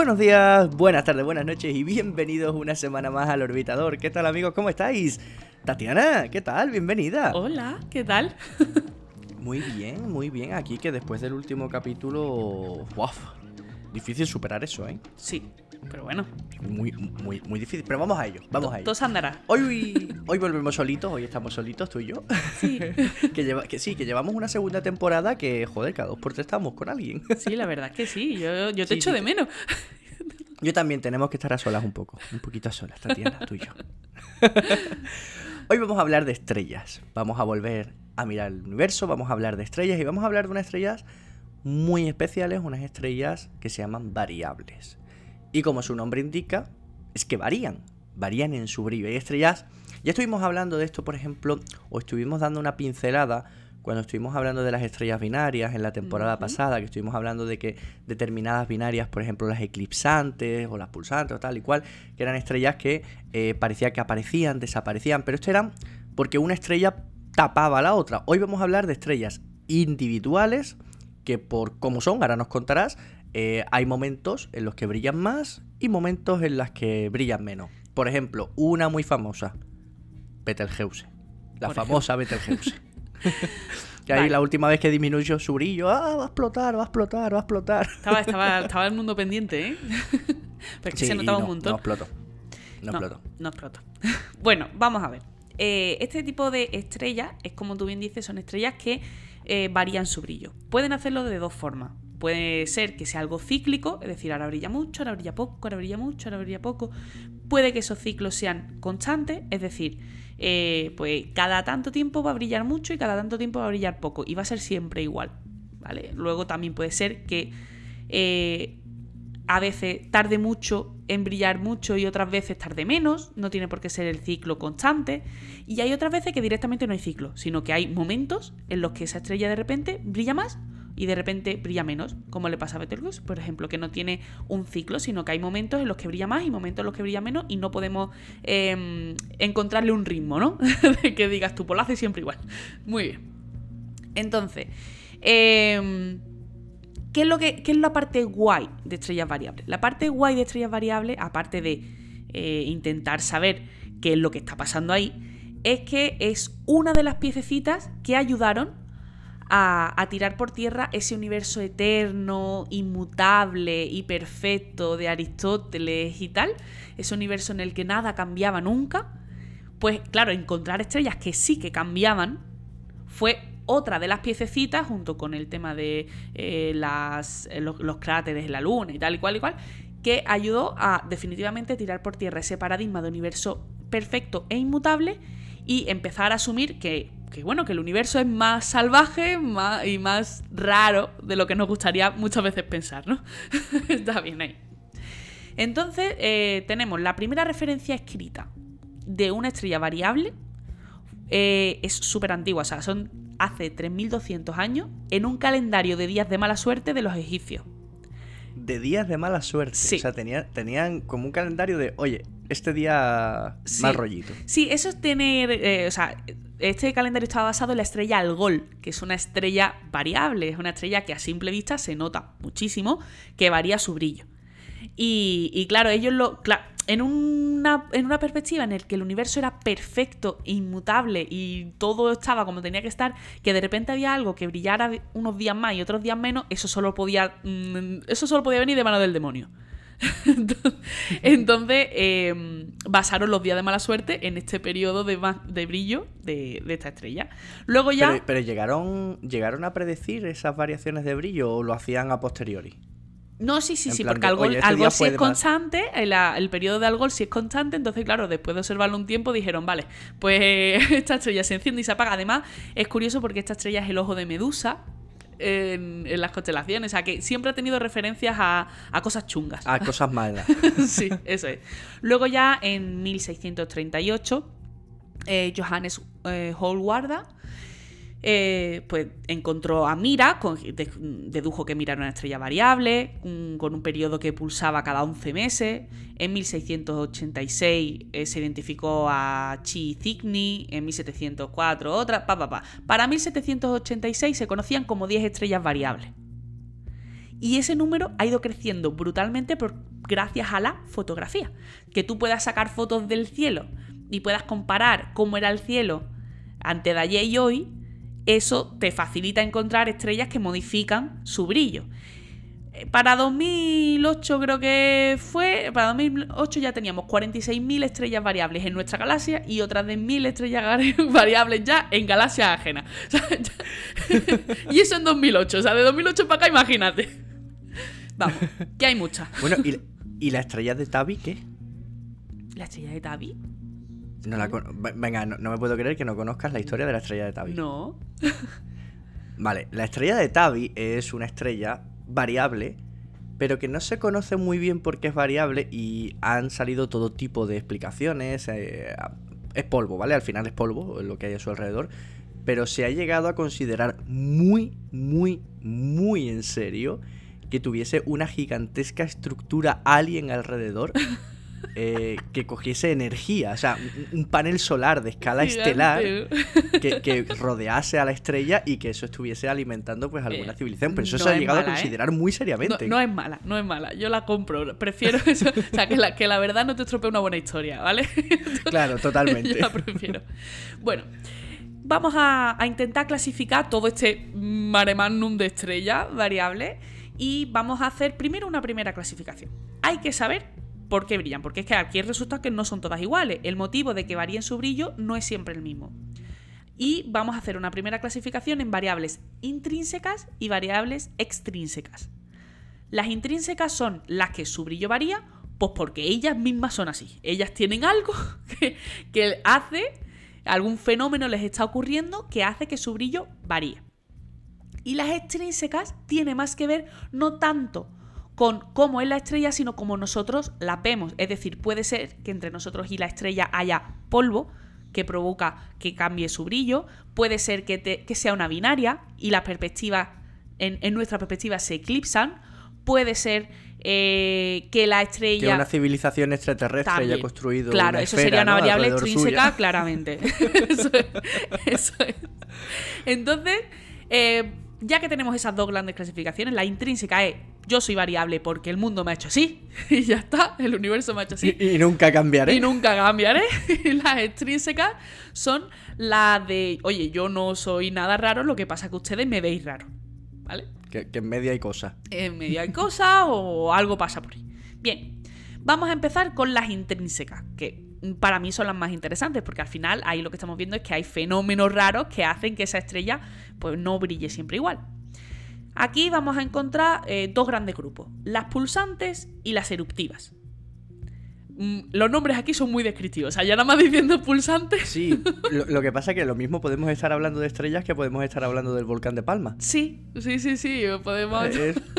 Buenos días, buenas tardes, buenas noches y bienvenidos una semana más al Orbitador. ¿Qué tal amigos? ¿Cómo estáis? Tatiana, ¿qué tal? Bienvenida. Hola, ¿qué tal? Muy bien, muy bien. Aquí que después del último capítulo... ¡Wow! Difícil superar eso, ¿eh? Sí, pero bueno. Muy, muy, muy difícil. Pero vamos a ello, vamos a ello. Todo andará. Hoy, hoy volvemos solitos, hoy estamos solitos, tú y yo. Sí. que, lleva, que sí, que llevamos una segunda temporada que, joder, cada dos por tres estamos con alguien. Sí, la verdad es que sí. Yo, yo te Sí, echo sí, de menos. Yo también tenemos que estar a solas un poco, un poquito a solas, Tatiana, tú y yo. Hoy vamos a hablar de estrellas. Vamos a volver a mirar el universo, vamos a hablar de estrellas y vamos a hablar de unas estrellas muy especiales, unas estrellas que se llaman variables. Y como su nombre indica, es que varían, varían en su brillo. Hay estrellas, ya estuvimos hablando de esto, por ejemplo, o estuvimos dando una pincelada cuando estuvimos hablando de las estrellas binarias en la temporada pasada, que estuvimos hablando de que determinadas binarias, por ejemplo las eclipsantes o las pulsantes o tal y cual, que eran estrellas que eh, parecía que aparecían, desaparecían, pero esto eran porque una estrella tapaba a la otra. Hoy vamos a hablar de estrellas individuales que por cómo son, ahora nos contarás, eh, hay momentos en los que brillan más y momentos en los que brillan menos. Por ejemplo, una muy famosa, Betelgeuse. La Por famosa Betelgeuse. que ahí Vale. la última vez que disminuyó su brillo, ah, va a explotar, va a explotar, va a explotar. Estaba, estaba, estaba el mundo pendiente, ¿eh? Pero es que Sí, se notaba no, un montón. No explotó. No, explotó. No explotó. bueno, vamos a ver. Eh, este tipo de estrellas, es como tú bien dices, son estrellas que eh, varían su brillo. Pueden hacerlo de dos formas. Puede ser que sea algo cíclico, es decir, ahora brilla mucho, ahora brilla poco, ahora brilla mucho, ahora brilla poco. Puede que esos ciclos sean constantes, es decir, eh, pues cada tanto tiempo va a brillar mucho y cada tanto tiempo va a brillar poco y va a ser siempre igual. ¿vale? Luego también puede ser que eh, a veces tarde mucho en brillar mucho y otras veces tarde menos, no tiene por qué ser el ciclo constante. Y hay otras veces que directamente no hay ciclo, sino que hay momentos en los que esa estrella de repente brilla más y de repente brilla menos, como le pasa a Betelgeuse, por ejemplo, que no tiene un ciclo, sino que hay momentos en los que brilla más y momentos en los que brilla menos y no podemos eh, encontrarle un ritmo, ¿no? de que digas tú, pues hace siempre igual. Muy bien. Entonces, eh, ¿Qué es, lo que, qué es la parte guay de estrellas variables? La parte guay de estrellas variables, aparte de eh, intentar saber qué es lo que está pasando ahí, es que es una de las piececitas que ayudaron a, a tirar por tierra ese universo eterno, inmutable y perfecto de Aristóteles y tal, ese universo en el que nada cambiaba nunca. Pues claro, encontrar estrellas que sí que cambiaban fue otra de las piececitas, junto con el tema de eh, eh, los, cráteres la Luna y tal y cual y cual, que ayudó a definitivamente tirar por tierra ese paradigma de universo perfecto e inmutable y empezar a asumir que, bueno, que el universo es más salvaje más, y más raro de lo que nos gustaría muchas veces pensar, ¿no? Está bien ahí. Entonces, eh, tenemos la primera referencia escrita de una estrella variable. es súper antigua, o sea, son hace 3200 años en un calendario de días de mala suerte de los egipcios. De días de mala suerte. Sí. O sea, tenía- tenían como un calendario de, oye, este día Sí. mal rollito. Sí, eso es tener. eh, o sea, este calendario estaba basado en la estrella Algol, que es una estrella variable, es una estrella que a simple vista se nota muchísimo que varía su brillo. Y, y claro, ellos lo. En, una, en una perspectiva en la que el universo era perfecto, inmutable y todo estaba como tenía que estar, que de repente había algo que brillara unos días más y otros días menos, eso solo podía. mm, Eso solo podía venir de mano del demonio. Entonces, eh, basaron los días de mala suerte en este periodo de, de brillo de, de esta estrella. Luego ya. Pero, pero llegaron, llegaron a predecir esas variaciones de brillo o lo hacían a posteriori. No, sí, sí, en sí, porque de, oye, este sí es constante, el, el periodo de Algol sí es constante, entonces, claro, después de observarlo un tiempo dijeron, vale, pues esta estrella se enciende y se apaga. Además, es curioso porque esta estrella es el ojo de Medusa. En, en las constelaciones, o sea que siempre ha tenido referencias a, a cosas chungas. Ah, cosas malas. sí, eso es. Luego ya en 1638, eh, Johannes eh, Holwarda eh, pues encontró a Mira, dedujo que Mira era una estrella variable, con un periodo que pulsaba cada 11 meses. En 1686 eh, se identificó a Chi Cygni, en 1704 otra, pa, pa, pa. Para 1786 se conocían como 10 estrellas variables. Y ese número ha ido creciendo brutalmente gracias a la fotografía. Que tú puedas sacar fotos del cielo y puedas comparar cómo era el cielo ante de ayer y hoy, eso te facilita encontrar estrellas que modifican su brillo. Eh, Para 2008 creo que fue, para 2008 ya teníamos 46.000 estrellas variables en nuestra galaxia y otras de 1.000 estrellas variables ya en galaxias ajenas. O sea, ya- y eso en 2008, o sea, de 2008 para acá imagínate. Vamos, que hay muchas. Bueno, ¿y, y la estrella de Tabi qué? ¿La estrella de Tabi? No la con- Venga, no, no me puedo creer que no conozcas la historia de la estrella de Tabi. No. Vale, la estrella de Tabi es una estrella variable, pero que no se conoce muy bien por qué es variable y han salido todo tipo de explicaciones. eh, es polvo, ¿vale? Al final es polvo lo que hay a su alrededor. Pero se ha llegado a considerar muy, muy, muy en serio que tuviese una gigantesca estructura alien alrededor eh, que cogiese energía. O sea, un, panel solar de escala estelar que, que rodease a la estrella y que eso estuviese alimentando pues alguna Eh, civilización. Pero eso no se ha llegado mala, a ¿eh? considerar muy seriamente. no es mala, no es mala. Yo la compro. Prefiero eso. O sea, que la, que la verdad no te estropee una buena historia, ¿vale? Claro, totalmente. Yo la prefiero. Bueno, vamos a, a intentar clasificar todo este mare magnum de estrellas variables y vamos a hacer primero una primera clasificación. Hay que saber por qué brillan, porque es que aquí resulta que no son todas iguales. El motivo de que varíen su brillo no es siempre el mismo. Y vamos a hacer una primera clasificación en variables intrínsecas y variables extrínsecas. Las intrínsecas son las que su brillo varía, pues porque ellas mismas son así. Ellas tienen algo que, que hace, algún fenómeno les está ocurriendo que hace que su brillo varíe. Y las extrínsecas tiene más que ver no tanto con cómo es la estrella, sino cómo nosotros la vemos. Es decir, puede ser que entre nosotros y la estrella haya polvo que provoca que cambie su brillo, puede ser que, te- que sea una binaria y las perspectivas, en, en nuestra perspectiva, se eclipsan, puede ser eh, que la Que estrella... una civilización extraterrestre También. haya construido. Claro, una eso esfera, sería una ¿no? variable extrínseca, suya. claramente. eso, es, eso es. Entonces, eh, ya que tenemos esas dos grandes clasificaciones, la intrínseca es yo soy variable porque el mundo me ha hecho así, y ya está, el universo me ha hecho así. Y, y nunca cambiaré. Y nunca cambiaré. Y las extrínsecas son las de, oye, yo no soy nada raro, lo que pasa es que ustedes me veis raro. ¿Vale? Que, que en medio hay cosas. en medio hay cosas o algo pasa por ahí. Bien, vamos a empezar con las intrínsecas, que para mí son las más interesantes, porque al final ahí lo que estamos viendo es que hay fenómenos raros que hacen que esa estrella pues no brille siempre igual. Aquí vamos a encontrar eh, dos grandes grupos, las pulsantes y las eruptivas. Mm, Los nombres aquí son muy descriptivos, o sea, ya nada más diciendo pulsantes. Sí, lo, lo que pasa es que lo mismo podemos estar hablando de estrellas que podemos estar hablando del volcán de Palma. Sí, sí, sí, sí, podemos... Es-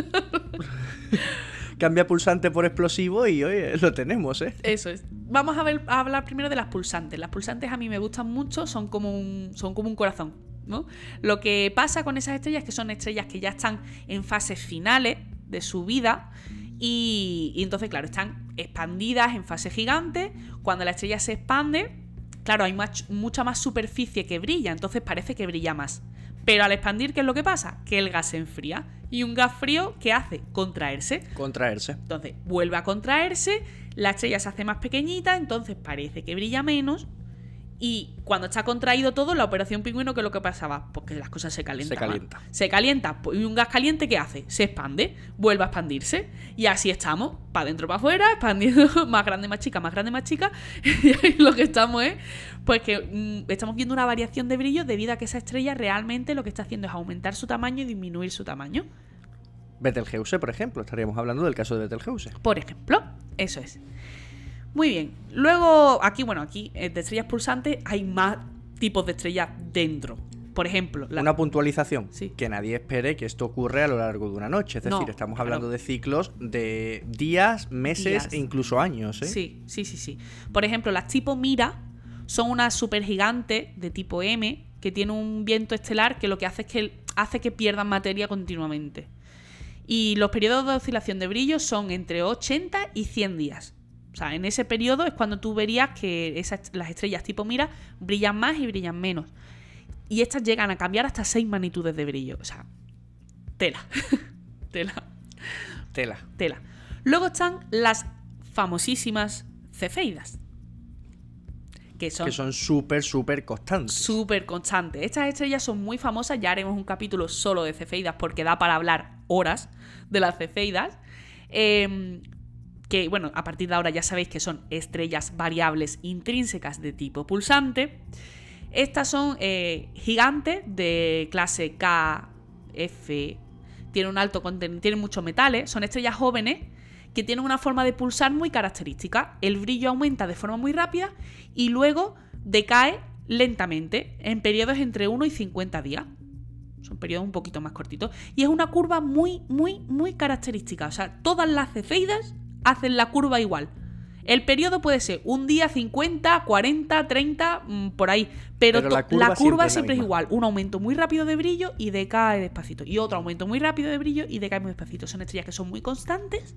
Cambia pulsante por explosivo y oye, lo tenemos, ¿eh? Eso es. Vamos a, ver, a hablar primero de las pulsantes. Las pulsantes a mí me gustan mucho, son como un, son como un corazón. ¿No? Lo que pasa con esas estrellas es que son estrellas que ya están en fases finales de su vida y, y entonces, claro, están expandidas en fase gigante. Cuando la estrella se expande, claro, hay mucha más superficie que brilla, entonces parece que brilla más. Pero al expandir, ¿qué es lo que pasa? Que el gas se enfría. Y un gas frío, ¿qué hace? Contraerse. Contraerse. Entonces vuelve a contraerse, la estrella se hace más pequeñita, entonces parece que brilla menos. Y cuando está contraído todo, la operación pingüino, ¿qué es lo que pasaba? Porque las cosas se calientan. Se calienta. Se calienta. pues, ¿Y un gas caliente qué hace? Se expande, vuelve a expandirse. Y así estamos, para adentro, para afuera, expandiendo más grande, más chica, más grande, más chica. Y ahí lo que estamos es, pues que mm, estamos viendo una variación de brillo debido a que esa estrella realmente lo que está haciendo es aumentar su tamaño y disminuir su tamaño. Betelgeuse, por ejemplo. Estaríamos hablando del caso de Betelgeuse. Por ejemplo, eso es. Muy bien. Luego, aquí, bueno, aquí eh, de estrellas pulsantes hay más tipos de estrellas dentro. Por ejemplo, la- Una puntualización. Sí. Que nadie espere que esto ocurre a lo largo de una noche. Es No, decir, estamos claro. hablando de ciclos de días, meses Días. e incluso años, ¿eh? Sí, sí, sí, sí. Por ejemplo, las tipo Mira son unas supergigantes de tipo M que tiene un viento estelar que lo que hace es que hace que pierdan materia continuamente. Y los periodos de oscilación de brillo son entre 80 y 100 días. O sea, en ese periodo es cuando tú verías que esas, las estrellas tipo Mira brillan más y brillan menos. Y estas llegan a cambiar hasta 6 magnitudes de brillo. O sea, tela. tela. Tela. Tela. Luego están las famosísimas cefeidas. Que son Que son súper, súper constantes. súper constantes. Estas estrellas son muy famosas, ya haremos un capítulo solo de cefeidas porque da para hablar horas de las cefeidas. Eh, que bueno, a partir de ahora ya sabéis que son estrellas variables intrínsecas de tipo pulsante. Estas son eh, gigantes de clase K, F, tienen un alto contenido, tienen muchos metales, son estrellas jóvenes que tienen una forma de pulsar muy característica. El brillo aumenta de forma muy rápida y luego decae lentamente en periodos entre 1 y 50 días. Son periodos un poquito más cortitos. Y es una curva muy, muy, muy característica. O sea, todas las cefeidas hacen la curva igual. El periodo puede ser un día 50, 40, 30, mm, por ahí. Pero, la la curva siempre es igual. Un aumento muy rápido de brillo y decae despacito. Y otro aumento muy rápido de brillo y decae muy despacito. Son estrellas que son muy constantes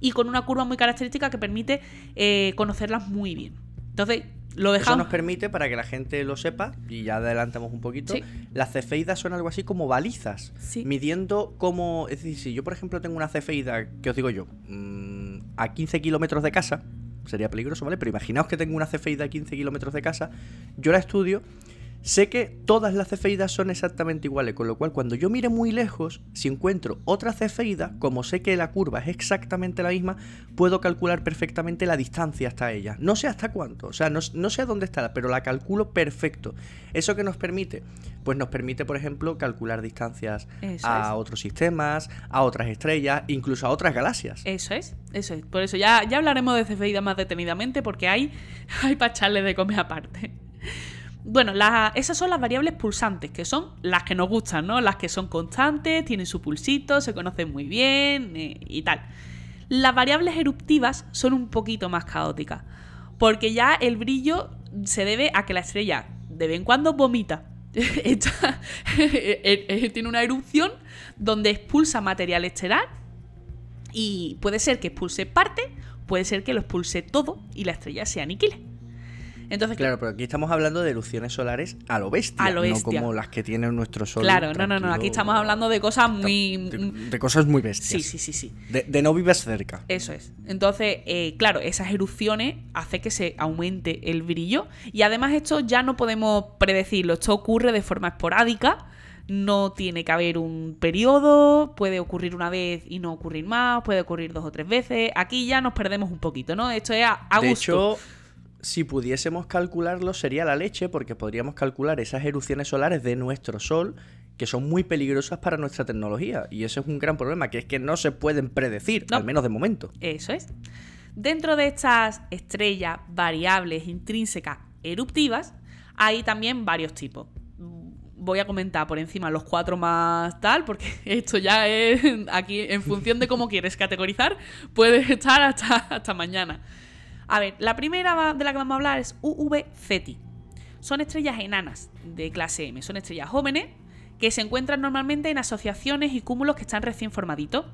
y con una curva muy característica que permite eh, conocerlas muy bien. Entonces, lo Eso dejamos. nos permite, para que la gente lo sepa, y ya adelantamos un poquito, Sí. las cefeidas son algo así como balizas, Sí. midiendo como, es decir, si yo por ejemplo tengo una cefeida, que os digo yo, mm, a 15 kilómetros de casa, sería peligroso, ¿vale? Pero imaginaos que tengo una cefeida a 15 kilómetros de casa, yo la estudio, sé que todas las cefeidas son exactamente iguales, con lo cual cuando yo mire muy lejos, si encuentro otra cefeida, como sé que la curva es exactamente la misma, puedo calcular perfectamente la distancia hasta ella. No sé hasta cuánto, o sea, no, no sé a dónde está, pero la calculo perfecto. ¿Eso qué nos permite? Pues nos permite, por ejemplo, calcular distancias Eso a es. otros sistemas, a otras estrellas, incluso a otras galaxias. Eso es, eso es. Por eso ya, ya hablaremos de cefeidas más detenidamente porque hay, hay para de comer aparte. Bueno, esas son las variables pulsantes, que son las que nos gustan, ¿no? Las que son constantes, tienen su pulsito, se conocen muy bien eh, y tal. Las variables eruptivas son un poquito más caóticas, porque ya el brillo se debe a que la estrella de vez en cuando vomita. Eh, eh, tiene una erupción donde expulsa material estelar y puede ser que expulse parte, puede ser que lo expulse todo y la estrella se aniquile. Entonces, Claro, pero aquí estamos hablando de erupciones solares a lo bestia, A lo no bestia. como las que tiene nuestro sol. claro, no, no, no, aquí estamos hablando de cosas muy... de, de cosas muy bestias. Sí, sí, sí, sí. De, de no vives cerca. Eso es. Entonces, eh, claro, esas erupciones hace que se aumente el brillo. Y además esto ya no podemos predecirlo. Esto ocurre de forma esporádica. No tiene que haber un periodo. Puede ocurrir una vez y no ocurrir más. Puede ocurrir dos o tres veces. Aquí ya nos perdemos un poquito, ¿no? Esto es a, de gusto. hecho, si pudiésemos calcularlo sería la leche, porque podríamos calcular esas erupciones solares de nuestro Sol, que son muy peligrosas para nuestra tecnología. Y ese es un gran problema, que es que no se pueden predecir, No. al menos de momento. Eso es. Dentro de estas estrellas variables intrínsecas eruptivas, hay también varios tipos. Voy a comentar por encima los cuatro más tal, porque esto ya es aquí en función de cómo quieres categorizar, puedes estar hasta, hasta mañana. A ver, la primera de la que vamos a hablar es UV Ceti. Son estrellas enanas de clase M, son estrellas jóvenes que se encuentran normalmente en asociaciones y cúmulos que están recién formaditos.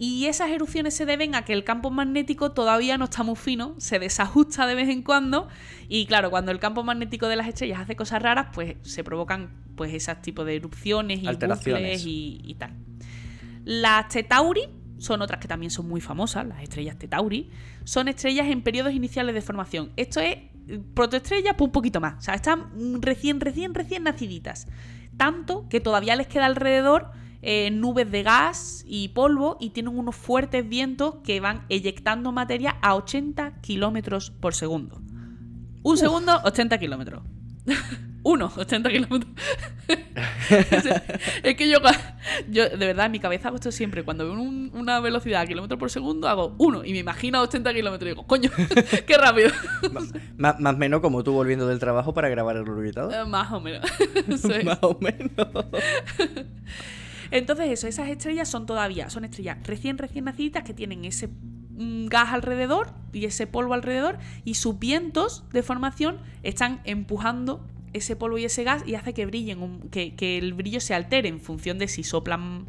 Y esas erupciones se deben a que el campo magnético todavía no está muy fino, se desajusta de vez en cuando y claro, cuando el campo magnético de las estrellas hace cosas raras, pues se provocan pues esos tipos de erupciones y Alteraciones. bucles y, y tal. Las Tetauri son otras que también son muy famosas, las estrellas Tetauri, son estrellas en periodos iniciales de formación. Esto es eh, protoestrellas pues un poquito más, o sea, están recién, recién, recién naciditas. Tanto que todavía les queda alrededor eh, nubes de gas y polvo y tienen unos fuertes vientos que van eyectando materia a 80 kilómetros por segundo. Un segundo, 80 kilómetros. Uno, 80 kilómetros. es que yo, yo, de verdad, en mi cabeza hago esto siempre. Cuando veo un- una velocidad a kilómetros por segundo, hago uno y me imagino a 80 kilómetros y digo, coño, qué rápido. Más, o menos como tú volviendo del trabajo para grabar el orbitador. Eh, Más o menos. Sí. más o menos. Entonces eso, esas estrellas son todavía, son estrellas recién, recién nacidas que tienen ese mm, gas alrededor y ese polvo alrededor y sus vientos de formación están empujando ese polvo y ese gas y hace que brillen, un- que, que el brillo se altere en función de si soplan,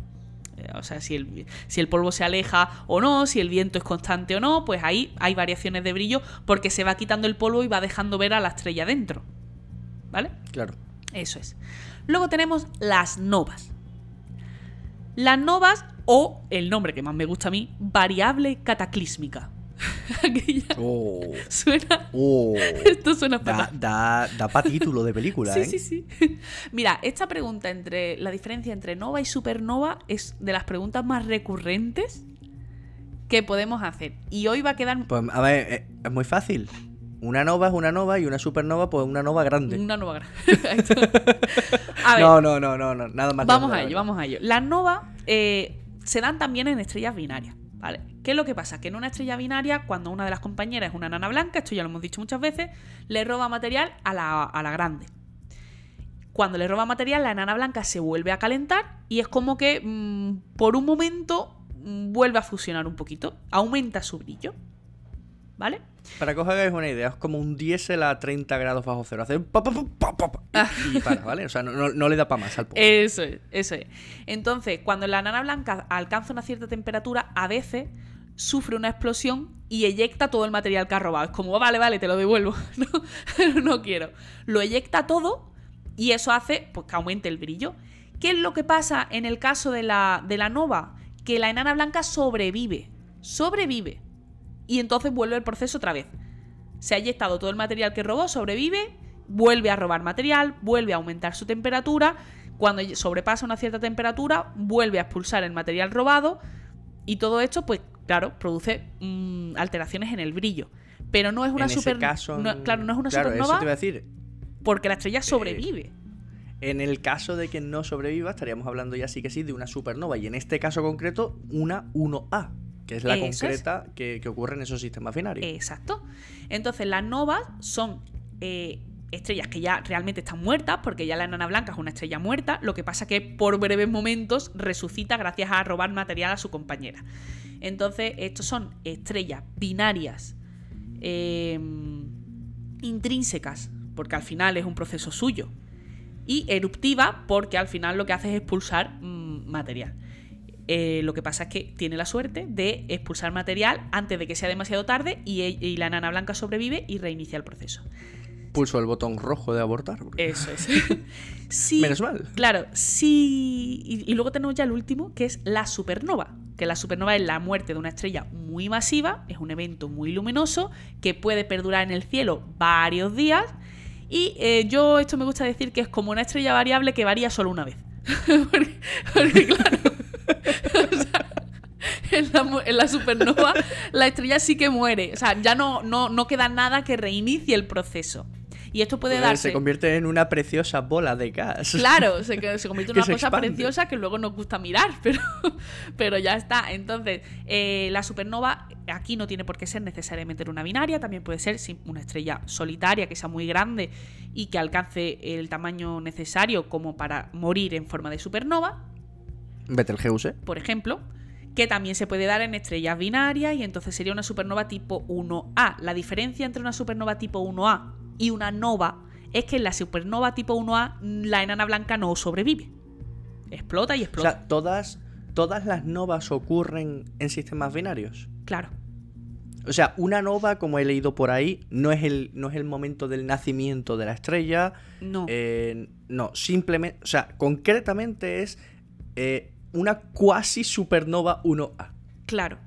eh, o sea, si el, si el polvo se aleja o no, si el viento es constante o no, pues ahí hay variaciones de brillo porque se va quitando el polvo y va dejando ver a la estrella dentro. ¿Vale? Claro. Eso es. Luego tenemos las novas. Las novas O el nombre que más me gusta a mí, variable cataclísmica. Aquella- Oh, Suena. oh. Esto suena fatal. Da, da, da pa' título de película, Sí, ¿eh? sí, sí. Mira, esta pregunta entre la diferencia entre nova y supernova es de las preguntas más recurrentes que podemos hacer. Y hoy va a quedar Pues, a ver, eh, es muy fácil. Una nova es una nova y una supernova, pues una nova grande. una nova grande. A ver, No, no, no, no, no, nada más. vamos a ello, vamos a ello. Las novas eh, se dan también en estrellas binarias. ¿Qué es lo que pasa? Que en una estrella binaria, cuando una de las compañeras es una nana blanca, esto ya lo hemos dicho muchas veces, le roba material a la, a la grande. Cuando le roba material, la enana blanca se vuelve a calentar y es como que mm, por un momento mm, vuelve a fusionar un poquito, aumenta su brillo. ¿Vale? Para que os hagáis una idea, es como un diésel a 30 grados bajo cero. Hace pa, pa, pa, pa, Ah. y, y para, ¿vale? O sea, no, no- no le da para más al pobre. Eso es, eso es. Entonces, cuando la enana blanca alcanza una cierta temperatura, a veces sufre una explosión y eyecta todo el material que ha robado. Es como, vale, vale, te lo devuelvo. No, no quiero. Lo eyecta todo y eso hace pues, que aumente el brillo. ¿Qué es lo que pasa en el caso de la, de la nova? Que la enana blanca sobrevive. Sobrevive. Y entonces vuelve el proceso otra vez. Se ha eyectado todo el material que robó, sobrevive, vuelve a robar material, vuelve a aumentar su temperatura. Cuando sobrepasa una cierta temperatura, vuelve a expulsar el material robado. Y todo esto, pues claro, produce mm, alteraciones en el brillo. Pero no es una en super. ese caso, no- claro, no es una claro, supernova Eso te iba a decir. porque la estrella sobrevive. En el caso de que no sobreviva, estaríamos hablando ya sí que sí de una supernova. Y en este caso concreto, una 1A, que es la Eso es. concreta que, que ocurre en esos sistemas binarios. Exacto. Entonces, las novas son eh, estrellas que ya realmente están muertas, porque ya la enana blanca es una estrella muerta. Lo que pasa que por breves momentos resucita gracias a robar material a su compañera. Entonces, estos son estrellas binarias eh, intrínsecas, porque al final es un proceso suyo. Y eruptiva, porque al final lo que hace es expulsar mm, material. Eh, lo que pasa es que tiene la suerte de expulsar material antes de que sea demasiado tarde y, e- y la enana blanca sobrevive y reinicia el proceso. Pulso el botón rojo de abortar. Eso es. Sí, Menos mal. Claro, sí. Y, y luego tenemos ya el último, que es la supernova. Que la supernova es la muerte de una estrella muy masiva, es un evento muy luminoso que puede perdurar en el cielo varios días. Y eh, yo esto me gusta decir que es como una estrella variable que varía solo una vez. porque, porque, claro. o sea, en la, mu- en la supernova la estrella sí que muere. O sea, ya no, no, no queda nada que reinicie el proceso. Y esto puede Pues darse. Se convierte en una preciosa bola de gas. Claro, se, convierte en una cosa expande. preciosa que luego nos gusta mirar, pero, pero ya está. Entonces, eh, la supernova aquí no tiene por qué ser necesariamente una binaria, también puede ser una estrella solitaria que sea muy grande y que alcance el tamaño necesario como para morir en forma de supernova, Betelgeuse. por ejemplo, que también se puede dar en estrellas binarias y entonces sería una supernova tipo 1A. La diferencia entre una supernova tipo 1A y una nova es que en la supernova tipo 1A la enana blanca no sobrevive. Explota y O explota. sea, todas, todas las novas ocurren en sistemas binarios. claro. O sea, una nova, como he leído por ahí, no es el, no es el momento del nacimiento de la estrella. No. eh, no, simplemente. O sea, concretamente es eh, una cuasi supernova 1A. Claro.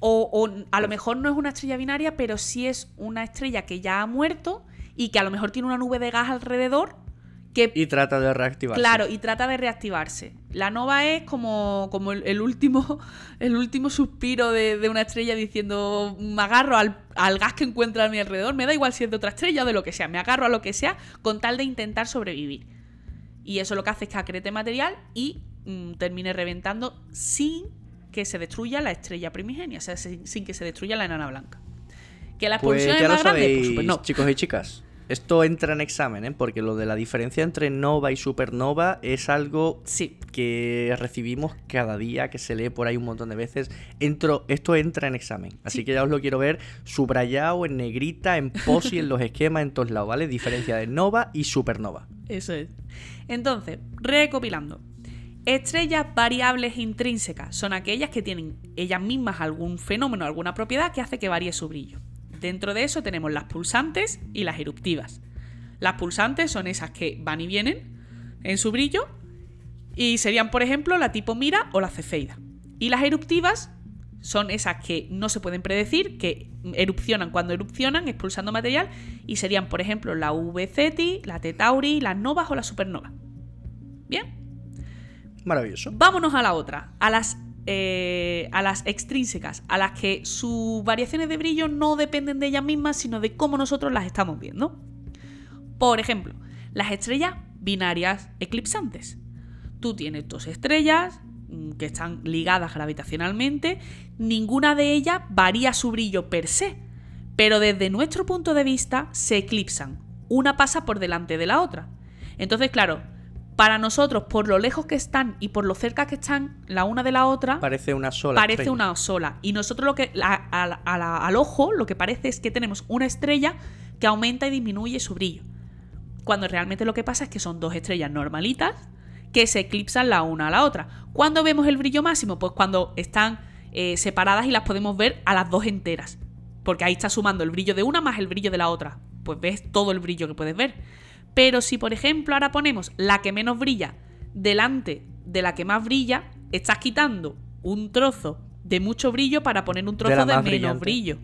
O, o a lo mejor no es una estrella binaria, pero sí es una estrella que ya ha muerto y que a lo mejor tiene una nube de gas alrededor que Y trata de reactivarse. Claro, y trata de reactivarse. La nova es como, como el, el último, el último suspiro de, de una estrella diciendo me agarro al, al gas que encuentra a mi alrededor, me da igual si es de otra estrella o de lo que sea, me agarro a lo que sea con tal de intentar sobrevivir. Y eso lo que hace es que acrete material y mm, termine reventando sin que se destruya la estrella primigenia, o sea, sin, sin que se destruya la enana blanca. Que la expulsión es más grande, sabéis, pues no. chicos y chicas. Esto entra en examen, ¿eh? Porque lo de la diferencia entre nova y supernova es algo Sí, que recibimos cada día, que se lee por ahí un montón de veces. Entro, esto entra en examen. Así Sí. que ya os lo quiero ver subrayado, en negrita, en posi, en los esquemas, en todos lados, ¿vale? Diferencia de nova y supernova. Eso es. Entonces, recopilando. Estrellas variables intrínsecas son aquellas que tienen ellas mismas algún fenómeno, alguna propiedad que hace que varíe su brillo. Dentro de eso tenemos las pulsantes y las eruptivas. Las pulsantes son esas que van y vienen en su brillo y serían, por ejemplo, la tipo Mira o la Cefeida. Y las eruptivas son esas que no se pueden predecir, que erupcionan cuando erupcionan, expulsando material, y serían, por ejemplo, la V Ceti, la T Tauri, las novas o la supernova. ¿Bien? Maravilloso. Vámonos a la otra, a las, eh, a las extrínsecas, a las que sus variaciones de brillo no dependen de ellas mismas, sino de cómo nosotros las estamos viendo. Por ejemplo, las estrellas binarias eclipsantes. Tú tienes dos estrellas mm, que están ligadas gravitacionalmente, ninguna de ellas varía su brillo per se, pero desde nuestro punto de vista se eclipsan. Una pasa por delante de la otra. Entonces, claro, para nosotros, por lo lejos que están y por lo cerca que están la una de la otra, Parece una sola. parece estrella. una sola. Y nosotros lo que a- a- a la- al ojo lo que parece es que tenemos una estrella que aumenta y disminuye su brillo. Cuando realmente lo que pasa es que son dos estrellas normalitas que se eclipsan la una a la otra. ¿Cuándo vemos el brillo máximo? Pues cuando están eh, separadas y las podemos ver a las dos enteras. Porque ahí está sumando el brillo de una más el brillo de la otra. Pues ves todo el brillo que puedes ver. Pero si, por ejemplo, ahora ponemos la que menos brilla delante de la que más brilla, estás quitando un trozo de mucho brillo para poner un trozo de, menos brillante. brillo.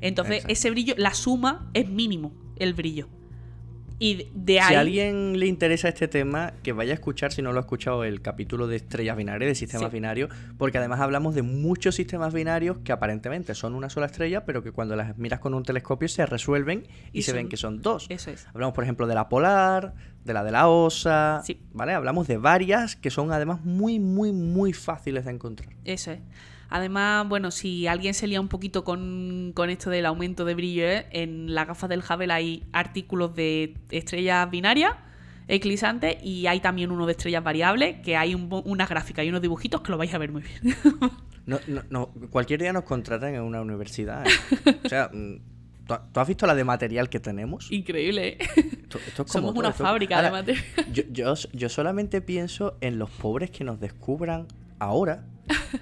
Entonces, Exacto. ese brillo, la suma es mínimo, el brillo. Y de- ahí. Si a alguien le interesa este tema, que vaya a escuchar, si no lo ha escuchado, el capítulo de estrellas binarias, de sistemas Sí. binarios, porque además hablamos de muchos sistemas binarios que aparentemente son una sola estrella, pero que cuando las miras con un telescopio se resuelven y, Y se ven que son dos. Eso es. Hablamos, por ejemplo, de la polar, de la de la osa, Sí. ¿vale? Hablamos de varias que son además muy, muy, muy fáciles de encontrar. Eso es. Además, bueno, si alguien se lía un poquito con, con esto del aumento de brillo, ¿eh? en las gafas del Hubble hay artículos de estrellas binarias eclipsantes y hay también uno de estrellas variables, que hay un, una gráfica y unos dibujitos que lo vais a ver muy bien. No, no, no, cualquier día nos contratan en una universidad. ¿eh? O sea, mm, ¿tú, tú has visto la de material que tenemos? Increíble, ¿eh? Esto- esto es como Somos todo, una esto- fábrica Ahora, de material. Yo, yo, yo solamente pienso en los pobres que nos descubran ahora.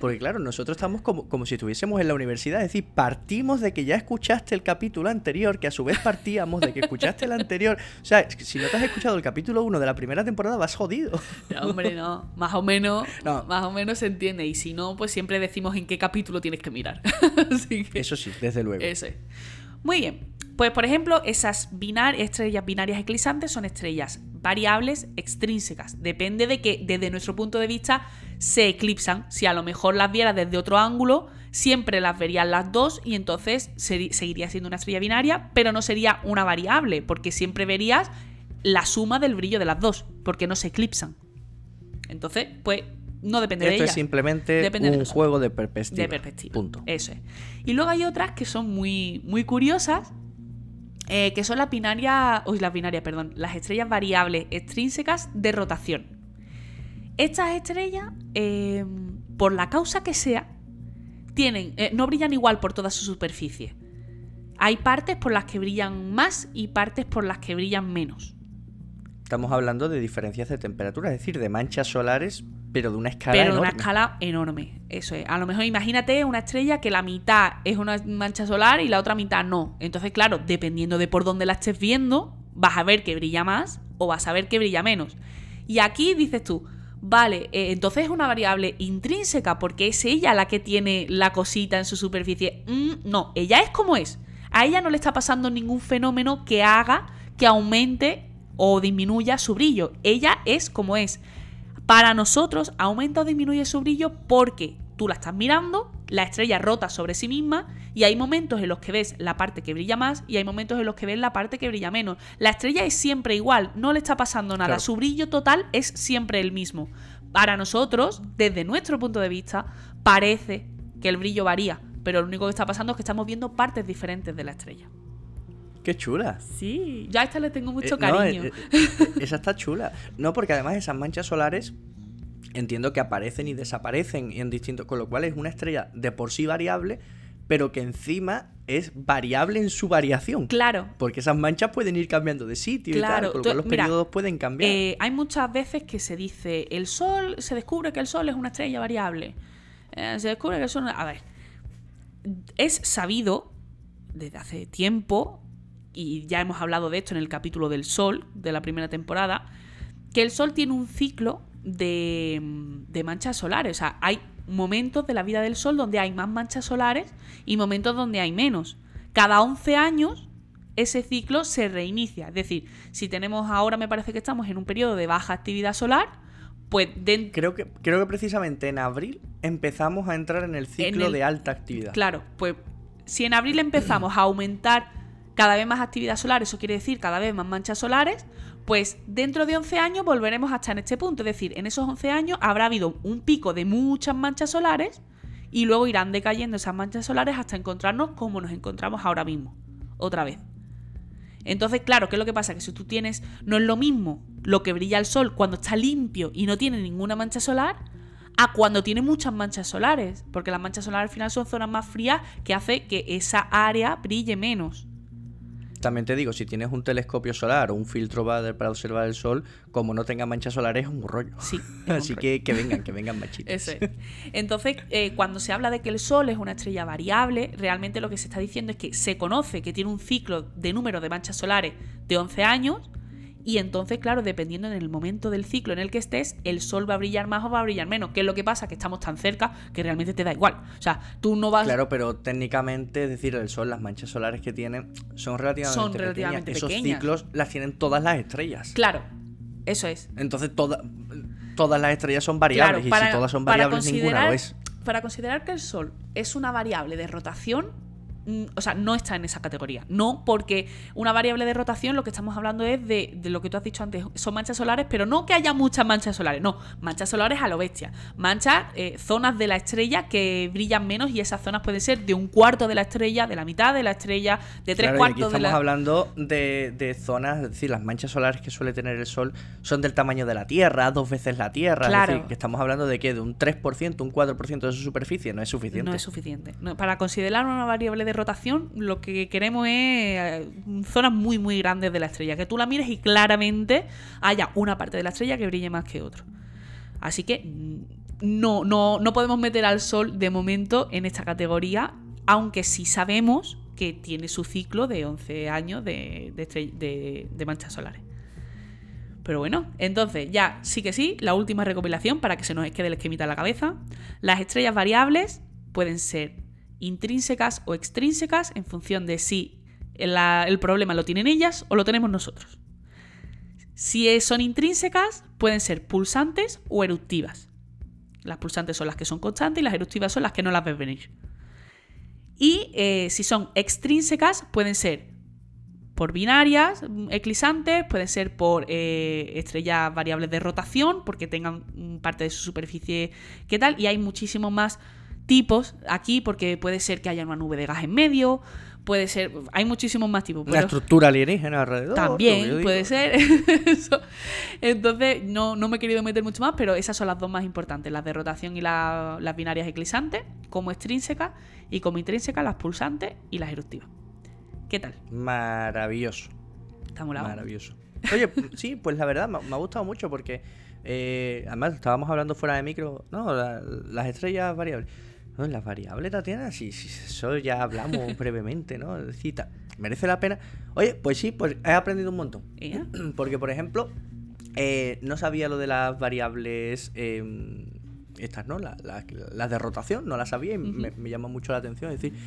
Porque claro, nosotros estamos como, como si estuviésemos en la universidad. Es decir, partimos de que ya escuchaste el capítulo anterior, que a su vez partíamos de que escuchaste el anterior. O sea, si no te has escuchado el capítulo 1 de la primera temporada, vas jodido. No, hombre, no. Más o menos, No. más o menos se entiende. Y si no, pues siempre decimos en qué capítulo tienes que mirar. Así que... Eso sí, desde luego. Eso es. Muy bien. Pues, por ejemplo, esas binar- estrellas binarias eclipsantes son estrellas variables extrínsecas. Depende de que, desde nuestro punto de vista, se eclipsan. Si a lo mejor las vieras desde otro ángulo, siempre las verían las dos y entonces seguiría siendo una estrella binaria, pero no sería una variable, porque siempre verías la suma del brillo de las dos, porque no se eclipsan. Entonces, pues, no depende de Esto ellas. es simplemente Depende de un juego de perspectiva. De perspectiva. Punto. Eso es. Y luego hay otras que son muy, muy curiosas, eh, que son las binarias, uy, las binarias, perdón, las estrellas variables extrínsecas de rotación. Estas estrellas, eh, por la causa que sea, tienen, eh, no brillan igual por toda su superficie. Hay partes por las que brillan más y partes por las que brillan menos. Estamos hablando de diferencias de temperatura, es decir, de manchas solares, pero de una escala Pero de enorme. una escala enorme. Eso es. A lo mejor imagínate una estrella que la mitad es una mancha solar y la otra mitad no. Entonces, claro, dependiendo de por dónde la estés viendo, vas a ver que brilla más o vas a ver que brilla menos. Y aquí dices tú, vale, eh, entonces es una variable intrínseca porque es ella la que tiene la cosita en su superficie. Mm, no, ella es como es. A ella no le está pasando ningún fenómeno que haga que aumente o disminuya su brillo. Ella es como es. Para nosotros aumenta o disminuye su brillo porque tú la estás mirando, la estrella rota sobre sí misma y hay momentos en los que ves la parte que brilla más y hay momentos en los que ves la parte que brilla menos. La estrella es siempre igual, no le está pasando nada, Claro. su brillo total es siempre el mismo. Para nosotros, desde nuestro punto de vista, parece que el brillo varía, pero lo único que está pasando es que estamos viendo partes diferentes de la estrella. Qué chula. Sí, ya a esta le tengo mucho Eh, cariño. eh, eh, esa está chula. No, porque además esas manchas solares entiendo que aparecen y desaparecen en distintos. Con lo cual es una estrella de por sí variable, pero que encima es variable en su variación. claro, Porque esas manchas pueden ir cambiando de sitio y Claro, tal, con lo cual los mira, periodos pueden cambiar. Eh, hay muchas veces que se dice, el Sol, se descubre que el Sol es una estrella variable. Se descubre que el Sol... A ver, es sabido desde hace tiempo, y ya hemos hablado de esto en el capítulo del Sol, de la primera temporada, que el Sol tiene un ciclo de, de manchas solares. O sea, hay momentos de la vida del Sol donde hay más manchas solares y momentos donde hay menos. Cada 11 años ese ciclo se reinicia. Es decir, si tenemos ahora, me parece que estamos en un periodo de baja actividad solar, pues dentro... Creo que, creo que precisamente en abril empezamos a entrar en el ciclo el- de alta actividad. Claro, pues si en abril empezamos a aumentar cada vez más actividad solar, eso quiere decir cada vez más manchas solares, pues dentro de 11 años volveremos hasta en este punto. Es decir, en esos 11 años habrá habido un pico de muchas manchas solares y luego irán decayendo esas manchas solares hasta encontrarnos como nos encontramos ahora mismo, otra vez. Entonces, claro, ¿qué es lo que pasa? Que si tú tienes, no es lo mismo lo que brilla el sol cuando está limpio y no tiene ninguna mancha solar, a cuando tiene muchas manchas solares. Porque las manchas solares al final son zonas más frías que hace que esa área brille menos. También te digo, si tienes un telescopio solar o un filtro Bader para observar el sol, como no tenga manchas solares, es un rollo. Sí, un Así rollo. que que vengan, que vengan. Eso es. Entonces, eh, cuando se habla de que el Sol es una estrella variable, realmente lo que se está diciendo es que se conoce que tiene un ciclo de número de manchas solares de 11 años. Y entonces, claro, dependiendo en el momento del ciclo en el que estés, el sol va a brillar más o va a brillar menos. ¿Qué es lo que pasa? Que estamos tan cerca que realmente te da igual. O sea, tú no vas. Claro, pero técnicamente, es decir, el sol, las manchas solares que tienen son relativamente, Son relativamente pequeñas. Esos ciclos las tienen todas las estrellas. Claro, eso es. Entonces toda- todas las estrellas son variables Claro, y si todas son variables ninguna lo es. Para considerar que el Sol es una variable de rotación, o sea, no está en esa categoría. No, porque una variable de rotación lo que estamos hablando es de, de lo que tú has dicho antes, son manchas solares, pero no que haya muchas manchas solares, no, manchas solares a lo bestia. Manchas, eh, zonas de la estrella que brillan menos y esas zonas pueden ser de un cuarto de la estrella, de la mitad de la estrella, de tres Claro, y aquí cuartos de estamos la... hablando de, de zonas, es decir, las manchas solares que suele tener el Sol son del tamaño de la Tierra, dos veces la Tierra. Claro. Es decir, que estamos hablando de que de un 3%, un 4% de su superficie no es suficiente. No es suficiente. No, para considerar una variable de rotación, lo que queremos es eh, zonas muy, muy grandes de la estrella. Que tú la mires y claramente haya una parte de la estrella que brille más que otro. Así que mm, no, no, no podemos meter al Sol de momento en esta categoría, aunque sí sabemos que tiene su ciclo de 11 años de manchas solares. Pero bueno, entonces ya sí que sí, la última recopilación para que se nos quede el esquemita en la cabeza. Las estrellas variables pueden ser intrínsecas o extrínsecas en función de si el problema lo tienen ellas o lo tenemos nosotros. Si es- son intrínsecas, pueden ser pulsantes o eruptivas. Las pulsantes son las que son constantes y las eruptivas son las que no las ves venir. Y eh, si son extrínsecas, pueden ser por binarias mm, eclisantes, pueden ser por eh, estrellas variables de rotación, porque tengan parte de su superficie que tal, y hay muchísimos más tipos aquí, porque puede ser que haya una nube de gas en medio, puede ser, hay muchísimos más tipos. Una pero- estructura alienígena alrededor. también puede ser. Eso. Entonces, no, no me he querido meter mucho más, pero esas son las dos más importantes: las de rotación y la- las binarias eclisantes, como extrínsecas, y como intrínsecas, las pulsantes y las eruptivas. ¿Qué tal? Maravilloso. Está molado. Maravilloso. Oye, sí, pues la verdad me, me ha gustado mucho porque eh, además estábamos hablando fuera de micro, no, La- las estrellas variables. No, las variables, Tatiana, sí, sí, eso ya hablamos brevemente, ¿no? Es decir, ta- merece la pena. Oye, pues sí, pues he aprendido un montón. Porque, por ejemplo, eh, no sabía lo de las variables. eh, estas, ¿no? La- la- las de rotación, no las sabía y me, me llama mucho la atención. Es decir,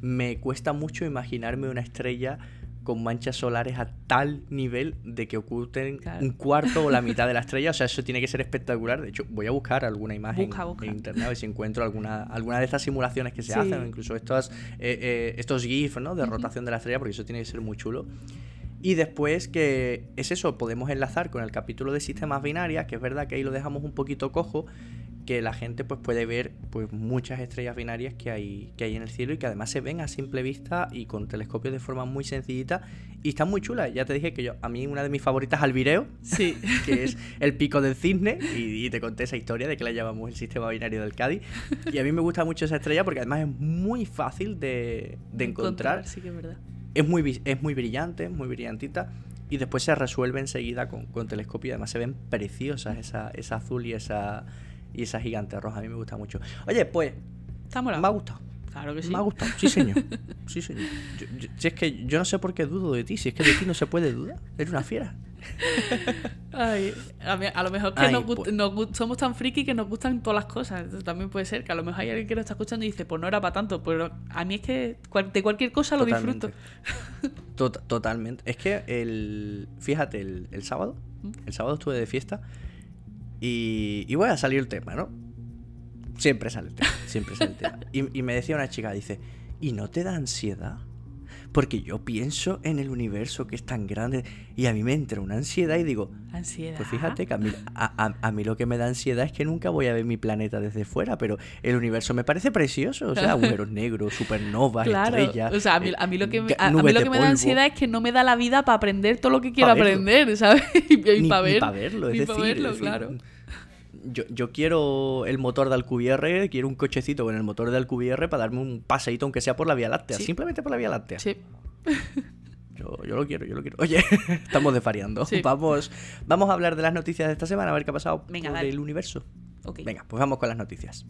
me cuesta mucho imaginarme una estrella con manchas solares a tal nivel de que oculten Claro. un cuarto o la mitad de la estrella. O sea, eso tiene que ser espectacular. De hecho, voy a buscar alguna imagen Busca, busca. en internet a ver si encuentro alguna, alguna de estas simulaciones que se Sí. hacen, o incluso estos, eh, eh, estos GIFs ¿no? de rotación de la estrella, porque eso tiene que ser muy chulo. Y después que es eso, podemos enlazar con el capítulo de sistemas binarias, que es verdad que ahí lo dejamos un poquito cojo, que la gente pues puede ver pues muchas estrellas binarias que hay, que hay en el cielo y que además se ven a simple vista y con telescopios de forma muy sencillita y están muy chulas. Ya te dije que yo, a mí una de mis favoritas es Albireo, Sí. que es el pico del cisne, y, y te conté esa historia de que la llamamos el sistema binario del Cádiz. Y a mí me gusta mucho esa estrella porque además es muy fácil de, de encontrar. Sí, que es verdad. Es muy, es muy brillante, muy brillantita. Y después se resuelve enseguida con, con telescopio. Además se ven preciosas esa, esa azul y esa, y esa gigante roja. A mí me gusta mucho. Oye, pues Está me ha gustado. Claro que sí. Me ha gustado. Sí, señor. Sí, señor. Yo- yo- si es que yo no sé por qué dudo de ti. Si es que de ti no se puede dudar. Eres una fiera. Ay, a, mí- a lo mejor que Ay, nos pues. nos somos tan friki que nos gustan todas las cosas. Entonces, también puede ser que a lo mejor hay alguien que nos está escuchando y dice, pues no era para tanto. Pero a mí es que cual- de cualquier cosa lo disfruto. Tot- totalmente. Es que el. Fíjate, el, el sábado. ¿Mm? El sábado estuve de fiesta. Y, y voy a salir el tema, ¿no? Siempre sale el tema. Siempre sale el tema. Y, y me decía una chica, dice, ¿y no te da ansiedad? Porque yo pienso en el universo que es tan grande y a mí me entra una ansiedad y digo, Ansiedad. pues fíjate que a mí, a, a- a mí lo que me da ansiedad es que nunca voy a ver mi planeta desde fuera, pero el universo me parece precioso. O sea, agujeros negros, supernovas, Claro, estrellas. o sea, a mí, a mí lo que, me, a, mí lo que me da ansiedad es que no me da la vida para aprender todo lo que quiero aprender, ¿sabes? Y, para ver, pa' verlo, es decir, verlo, es decir, claro. Yo, yo quiero el motor de Alcubierre, quiero un cochecito con el motor de Alcubierre para darme un paseíto, aunque sea por la Vía Láctea, Sí. simplemente por la Vía Láctea. Sí. Yo, yo lo quiero, yo lo quiero. Oye, estamos desvariando. Sí. Vamos, vamos a hablar de las noticias de esta semana, a ver qué ha pasado Venga, por dale. el universo. Venga, pues vamos con las noticias.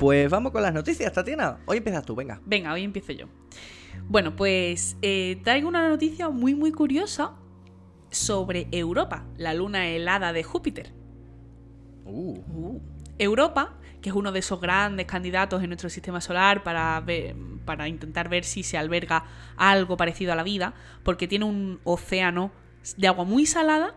Pues vamos con las noticias, Tatiana. Hoy empiezas tú, venga. Venga, hoy empiezo yo. Bueno, pues eh, traigo una noticia muy, muy curiosa sobre Europa, la luna helada de Júpiter. Uh, Europa, que es uno de esos grandes candidatos en nuestro sistema solar para, ver- para intentar ver si se alberga algo parecido a la vida, porque tiene un océano de agua muy salada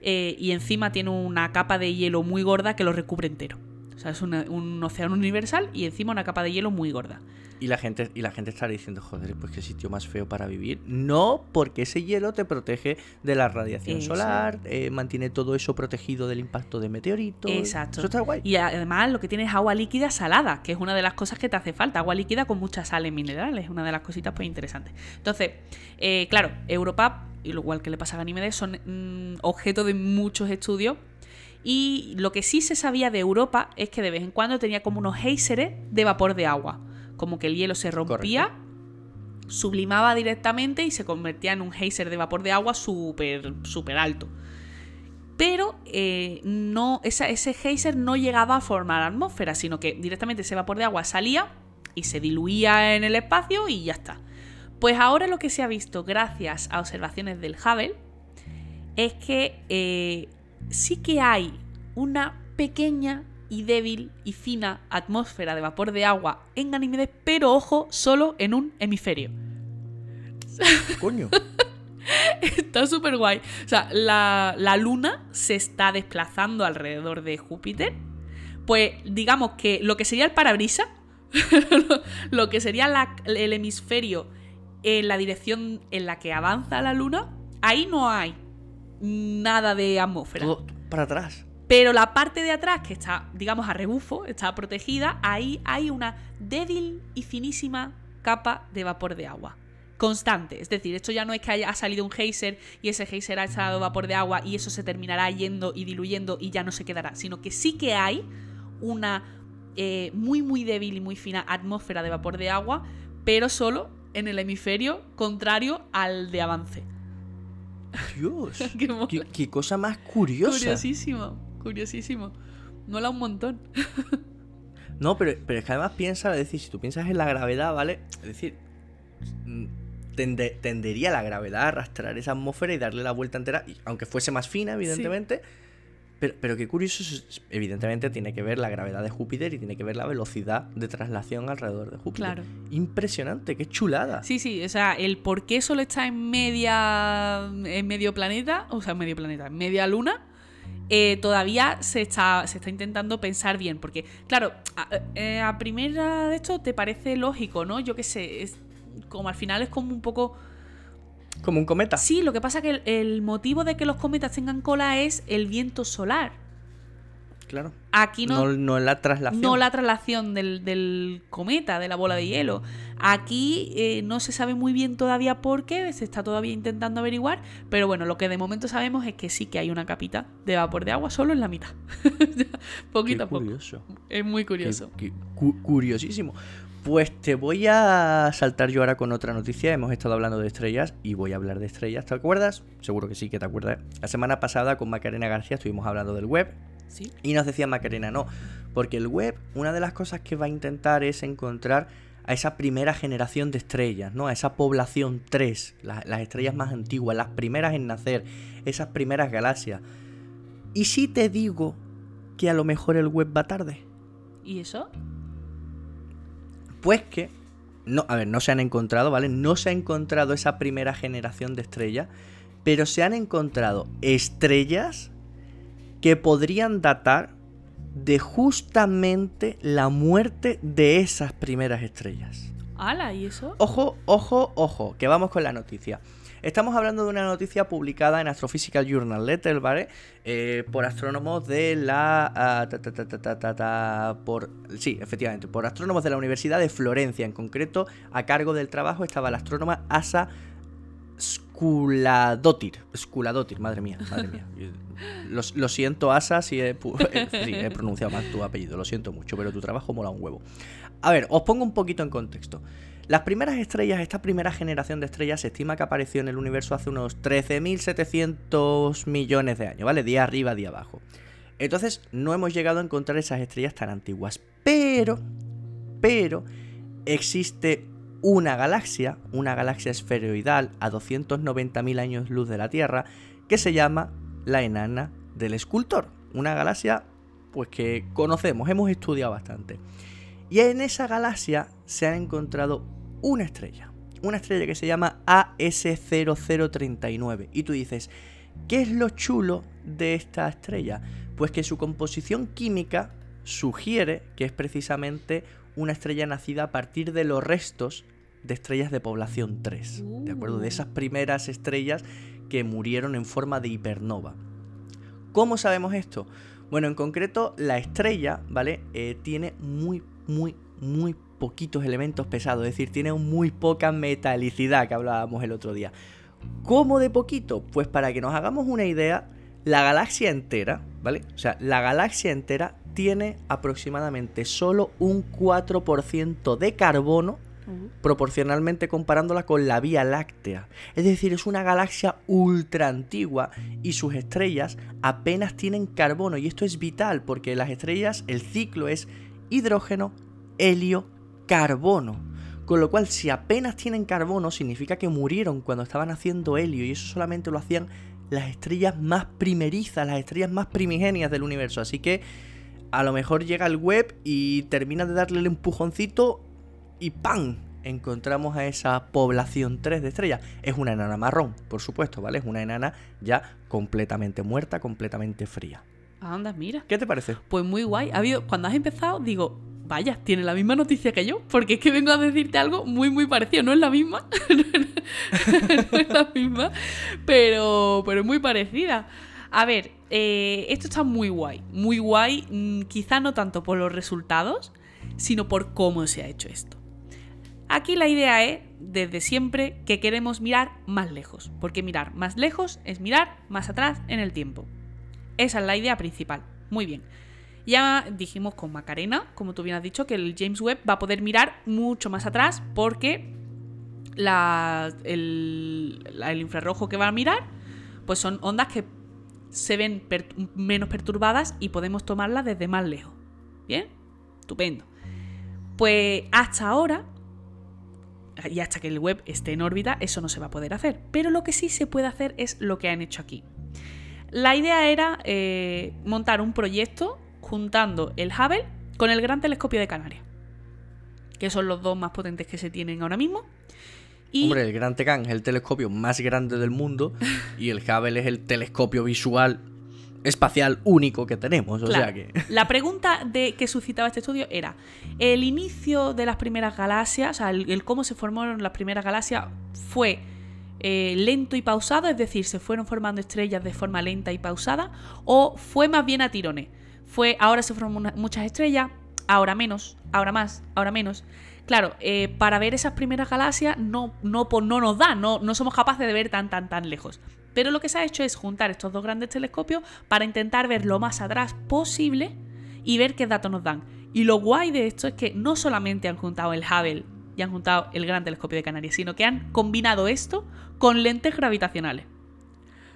eh, y encima tiene una capa de hielo muy gorda que lo recubre entero. O sea, es una- un océano universal y encima una capa de hielo muy gorda. Y la gente, y la gente estará diciendo, joder, pues qué sitio más feo para vivir. No, porque ese hielo te protege de la radiación Eso. solar, eh, mantiene todo eso protegido del impacto de meteoritos. Exacto. Eso está guay. Y además lo que tiene es agua líquida salada, que es una de las cosas que te hace falta. Agua líquida con muchas sales minerales, una de las cositas pues interesantes. Entonces, eh, claro, Europa, y lo igual que le pasa a Ganímedes, son mm, objeto de muchos estudios. Y lo que sí se sabía de Europa es que de vez en cuando tenía como unos géiseres de vapor de agua. Como que el hielo se rompía, sublimaba directamente y se convertía en un geyser de vapor de agua súper, súper alto. Pero eh, no, esa- ese geyser no llegaba a formar atmósfera, sino que directamente ese vapor de agua salía y se diluía en el espacio y ya está. Pues ahora lo que se ha visto gracias a observaciones del Hubble es que eh, sí que hay una pequeña y débil y fina atmósfera de vapor de agua en Ganímedes, pero ojo, solo en un hemisferio. Coño. Está súper guay. O sea, la, la luna se está desplazando alrededor de Júpiter. Pues digamos que lo que sería el parabrisa, lo, que sería la- el hemisferio en la dirección en la que avanza la luna, ahí no hay nada de atmósfera. Todo para atrás. Pero la parte de atrás, que está, digamos, a rebufo, está protegida, ahí hay una débil y finísima capa de vapor de agua. Constante. Es decir, esto ya no es que haya ha salido un geyser y ese geyser ha echado vapor de agua y eso se terminará yendo y diluyendo y ya no se quedará, sino que sí que hay una eh, muy, muy débil y muy fina atmósfera de vapor de agua, pero solo en el hemisferio contrario al de avance. Dios. Qué mola. qué, qué cosa más curiosa. Curiosísimo, curiosísimo. Mola un montón. No, pero, pero es que además piensa, es decir, si tú piensas en la gravedad, ¿vale? Es decir, mm, tende- tendería la gravedad a arrastrar esa atmósfera y darle la vuelta entera, y- aunque fuese más fina, evidentemente. Pero, pero qué curioso, es- evidentemente tiene que ver la gravedad de Júpiter y tiene que ver la velocidad de traslación alrededor de Júpiter. Claro. Impresionante, qué chulada. Sí, sí, o sea, el por qué solo está en media. en medio planeta, o sea, en medio planeta, en media luna, eh, todavía se está, se está intentando pensar bien. Porque, claro, a, eh, a primera de esto te parece lógico, ¿no? Yo qué sé, es como al final es como un poco. Como un cometa. Sí, lo que pasa que el, el motivo de que los cometas tengan cola es el viento solar. Claro. Aquí no, No, no la traslación. no la traslación del, del cometa, de la bola de hielo. Aquí eh, no se sabe muy bien todavía por qué, se está todavía intentando averiguar, pero bueno, lo que de momento sabemos es que sí que hay una capita de vapor de agua solo en la mitad. Poquito Qué a poco. curioso. Es muy curioso. Qué- qué cu- curiosísimo. Pues te voy a saltar yo ahora con otra noticia. Hemos estado hablando de estrellas y voy a hablar de estrellas. ¿Te acuerdas? Seguro que sí que te acuerdas. La semana pasada con Macarena García estuvimos hablando del web Sí. y nos decía Macarena, no, porque el web, una de las cosas que va a intentar es encontrar a esa primera generación de estrellas, ¿no? A esa población 3, la- las estrellas más antiguas, las primeras en nacer, esas primeras galaxias. Y si te digo que a lo mejor el web va tarde. ¿Y eso? Pues que, no, a ver, no se han encontrado, ¿vale? No se ha encontrado esa primera generación de estrellas, pero se han encontrado estrellas que podrían datar de justamente la muerte de esas primeras estrellas. ¿Ala? ¿Y eso? Ojo, ojo, ojo, que vamos con la noticia. Estamos hablando de una noticia publicada en Astrophysical Journal Letter, ¿vale? Eh, por astrónomos de la... ah, ta, ta, ta, por, sí, efectivamente, por astrónomos de la Universidad de Florencia. En concreto, a cargo del trabajo estaba la astrónoma Asa Skuladotir. Skuladotir, madre mía, madre mía. Lo, lo siento, Asa, si he, eh, sí, he pronunciado mal tu apellido, lo siento mucho, pero tu trabajo mola un huevo. A ver, os pongo un poquito en contexto. Las primeras estrellas, esta primera generación de estrellas, se estima que apareció en el universo hace unos 13.700 millones de años, ¿vale? Día arriba, día abajo. Entonces, no hemos llegado a encontrar esas estrellas tan antiguas. Pero, pero, existe una galaxia, una galaxia esferoidal a 290.000 años luz de la Tierra, que se llama la enana del escultor. Una galaxia, pues que conocemos, hemos estudiado bastante. Y en esa galaxia se ha encontrado una estrella. Una estrella que se llama AS0039. Y tú dices, ¿qué es lo chulo de esta estrella? Pues que su composición química sugiere que es precisamente una estrella nacida a partir de los restos de estrellas de población 3. ¿De acuerdo? De esas primeras estrellas que murieron en forma de hipernova. ¿Cómo sabemos esto? Bueno, en concreto, la estrella, ¿vale? Eh, tiene muy, muy, muy poquitos elementos pesados, es decir, tiene muy poca metalicidad que hablábamos el otro día. ¿Cómo de poquito? Pues para que nos hagamos una idea, la galaxia entera, ¿vale? O sea, la galaxia entera tiene aproximadamente solo un 4% de carbono proporcionalmente comparándola con la Vía Láctea. Es decir, es una galaxia ultra antigua y sus estrellas apenas tienen carbono y esto es vital porque las estrellas, el ciclo es hidrógeno, helio, carbono. Con lo cual, si apenas tienen carbono, significa que murieron cuando estaban haciendo helio y eso solamente lo hacían las estrellas más primerizas, las estrellas más primigenias del universo. Así que a lo mejor llega el web y termina de darle el empujoncito y ¡pam! Encontramos a esa población 3 de estrellas. Es una enana marrón, por supuesto, ¿vale? Es una enana ya completamente muerta, completamente fría. Anda, mira. ¿Qué te parece? Pues muy guay. Ha habido, cuando has empezado, digo, vaya, tiene la misma noticia que yo, porque es que vengo a decirte algo muy, muy parecido. No es la misma, no es la misma, pero, pero muy parecida. A ver, eh, esto está muy guay, muy guay, mm, quizá no tanto por los resultados, sino por cómo se ha hecho esto. Aquí la idea es, desde siempre, que queremos mirar más lejos, porque mirar más lejos es mirar más atrás en el tiempo. Esa es la idea principal. Muy bien. Ya dijimos con Macarena, como tú bien has dicho, que el James Webb va a poder mirar mucho más atrás porque el, infrarrojo que va a mirar pues son ondas que se ven menos perturbadas y podemos tomarlas desde más lejos. ¿Bien? Estupendo. Pues hasta ahora, y hasta que el web esté en órbita, eso no se va a poder hacer. Pero lo que sí se puede hacer es lo que han hecho aquí. La idea era eh, montar un proyecto juntando el Hubble con el Gran Telescopio de Canarias, que son los dos más potentes que se tienen ahora mismo. Y Hombre, el Gran Tecan es el telescopio más grande del mundo y el Hubble es el telescopio visual espacial único que tenemos. O Claro. sea que. La pregunta de, que suscitaba este estudio era: ¿el inicio de las primeras galaxias, o sea, el, el cómo se formaron las primeras galaxias, fue eh, lento y pausado? Es decir, ¿se fueron formando estrellas de forma lenta y pausada? ¿O fue más bien a tirones? Fue ahora se una- muchas estrellas, ahora menos, ahora más, ahora menos. Claro, eh, para ver esas primeras galaxias no, no, no nos da, no, no somos capaces de ver tan, tan, tan lejos. Pero lo que se ha hecho es juntar estos dos grandes telescopios para intentar ver lo más atrás posible y ver qué datos nos dan. Y lo guay de esto es que no solamente han juntado el Hubble y han juntado el Gran Telescopio de Canarias, sino que han combinado esto con lentes gravitacionales.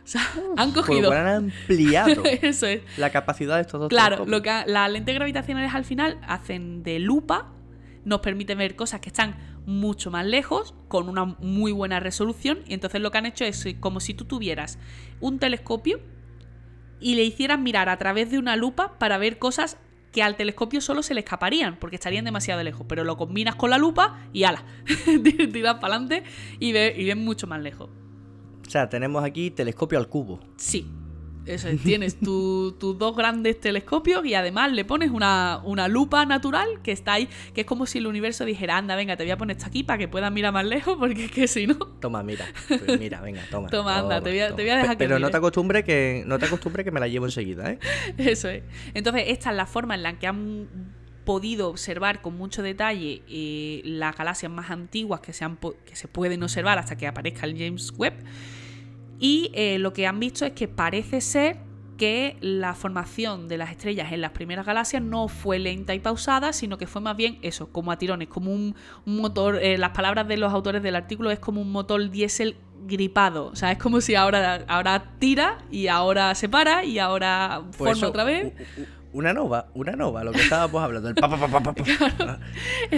O sea, han Por lo cogido... han ampliado Eso es. la capacidad de estos dos Claro, lo que ha- las lentes gravitacionales al final hacen de lupa, nos permiten ver cosas que están mucho más lejos, con una muy buena resolución, y entonces lo que han hecho es como si tú tuvieras un telescopio y le hicieras mirar a través de una lupa para ver cosas que al telescopio solo se le escaparían, porque estarían demasiado lejos, pero lo combinas con la lupa y ala, tiras para adelante y ves y ves mucho más lejos. O sea, tenemos aquí telescopio al cubo. Sí. Eso es, tienes tu- tus dos grandes telescopios y además le pones una, una lupa natural que está ahí, que es como si el universo dijera, anda, venga, te voy a poner esto aquí para que puedas mirar más lejos, porque es que si no... Toma, mira. Pues mira, venga, toma. Toma, anda, te voy a- toma. te voy a dejar que Pero no te acostumbre que no te acostumbre que me la llevo enseguida, ¿eh? Eso es. Entonces, esta es la forma en la que han podido observar con mucho detalle eh, las galaxias más antiguas que se, han que se pueden observar hasta que aparezca el James Webb. Y eh, lo que han visto es que parece ser que la formación de las estrellas en las primeras galaxias no fue lenta y pausada, sino que fue más bien eso, como a tirones, como un, un motor, eh, las palabras de los autores del artículo es como un motor diésel gripado, o sea, es como si ahora, ahora tira y ahora se para y ahora Pues forma eso, otra vez. Una nova, una nova, lo que estábamos hablando. El pa, pa, pa, pa.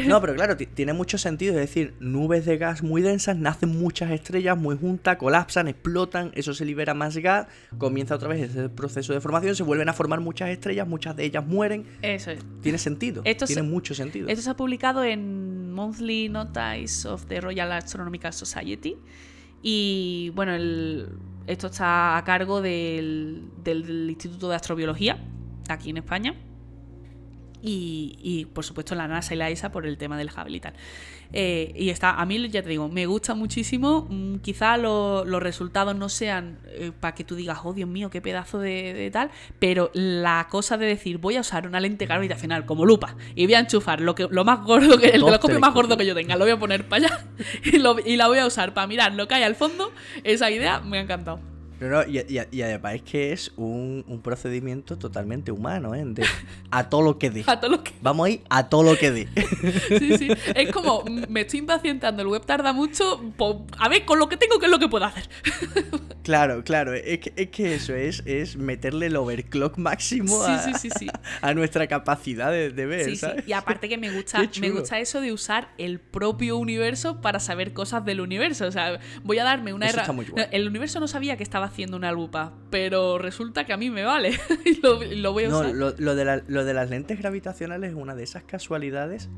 No, pero claro, ti- tiene mucho sentido. Es decir, nubes de gas muy densas, nacen muchas estrellas muy juntas, colapsan, explotan, eso se libera más gas, comienza otra vez ese proceso de formación, se vuelven a formar muchas estrellas, muchas de ellas mueren. Eso es. Tiene sentido, Esto tiene se- mucho sentido. Esto se ha publicado en Monthly Notice of the Royal Astronomical Society. Y bueno, el- esto está a cargo del, del Instituto de Astrobiología, aquí en España. Y, y, por supuesto la NASA y la ESA por el tema del Hubble y tal. Eh, y está, a mí ya te digo, me gusta muchísimo. Mm, Quizá lo- los resultados no sean para que tú digas, oh Dios mío, qué pedazo de, de tal, pero la cosa de decir, voy a usar una lente gravitacional como lupa y voy a enchufar lo, que, lo más gordo que el Dos telescopio más gordo que yo tenga, lo voy a poner para allá y, lo- y la voy a usar para mirar lo que hay al fondo. Esa idea me ha encantado. No, no, y, y- y además es que es un, un procedimiento totalmente humano, ¿eh? De a todo lo que dé. A todo lo que Vamos a ir a todo lo que dé. Sí, sí. Es como, mm, me estoy impacientando, el web tarda mucho. pues, a ver, con lo que tengo, ¿qué es lo que puedo hacer? Claro, claro, es que, es que eso es, es meterle el overclock máximo a, sí, sí, sí. a nuestra capacidad de, de ver, Sí, sí. ¿sabes? Y aparte que me gusta, me gusta eso de usar el propio universo para saber cosas del universo. O sea, voy a darme una Eso está herra- muy guay. El universo no sabía que estaba haciendo una lupa, pero resulta que a mí me vale. y, lo, voy a No, usar. lo, lo de la- lo de las lentes gravitacionales es una de esas casualidades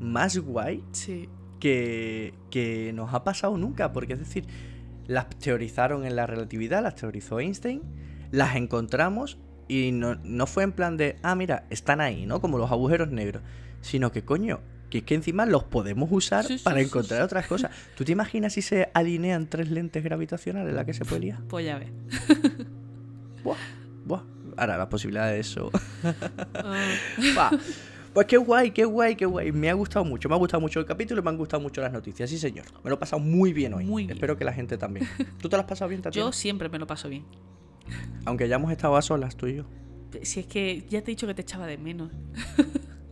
más guay Sí. que, que nos ha pasado nunca, porque es decir, las teorizaron en la relatividad, las teorizó Einstein, las encontramos y no, no fue en plan de, ah, mira, están ahí, ¿no? Como los agujeros negros, sino que coño, que es que encima los podemos usar Sí, sí, para sí, encontrar otras cosas. ¿Tú te imaginas si se alinean tres lentes gravitacionales, la que se puede liar? Pues ya ves. Buah, buah. Ahora, la posibilidad de eso. Ah, Buah. Pues qué guay, qué guay, qué guay. Me ha gustado mucho, me ha gustado mucho el capítulo y me han gustado mucho las noticias. Sí, señor. Me lo he pasado muy bien hoy. Muy bien. Espero que la gente también. ¿Tú te lo has pasado bien, Tatiana? yo siempre me lo paso bien. Aunque ya hemos estado a solas, tú y yo. Si es que ya te he dicho que te echaba de menos.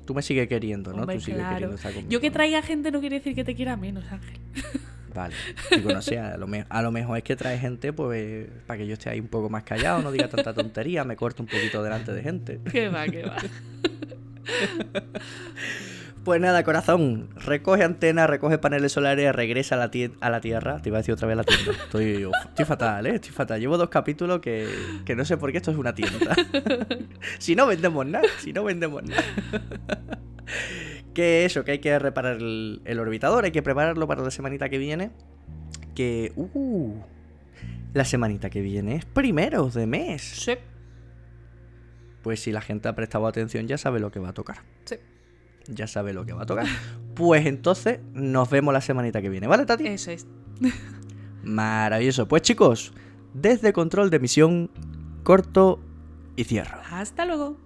Tú me sigues queriendo, ¿no? Hombre, tú sigues claro. queriendo estar conmigo. Yo que traiga gente no quiere decir que te quiera menos, Ángel. Vale. Digo, no sé, a lo, me- a lo mejor es que trae gente, pues, para que yo esté ahí un poco más callado, no diga tanta tontería, me corto un poquito delante de gente. Que va, que va. Pues nada, corazón, recoge antenas, recoge paneles solares, regresa a la, a la Tierra. Te iba a decir otra vez la tienda. Estoy, estoy fatal, ¿eh? Estoy fatal. Llevo dos capítulos que, que no sé por qué esto es una tienda. si no vendemos nada, si no vendemos nada. que eso, que hay que reparar el, el orbitador, hay que prepararlo para la semanita que viene. Que, uh, la semanita que viene es primeros de mes. Sí, Pues si la gente ha prestado atención ya sabe lo que va a tocar. sí. Ya sabe lo que va a tocar. Pues entonces nos vemos la semanita que viene, ¿vale, Tati? Eso es. Maravilloso. Pues chicos, desde control de misión, corto y cierro. Hasta luego.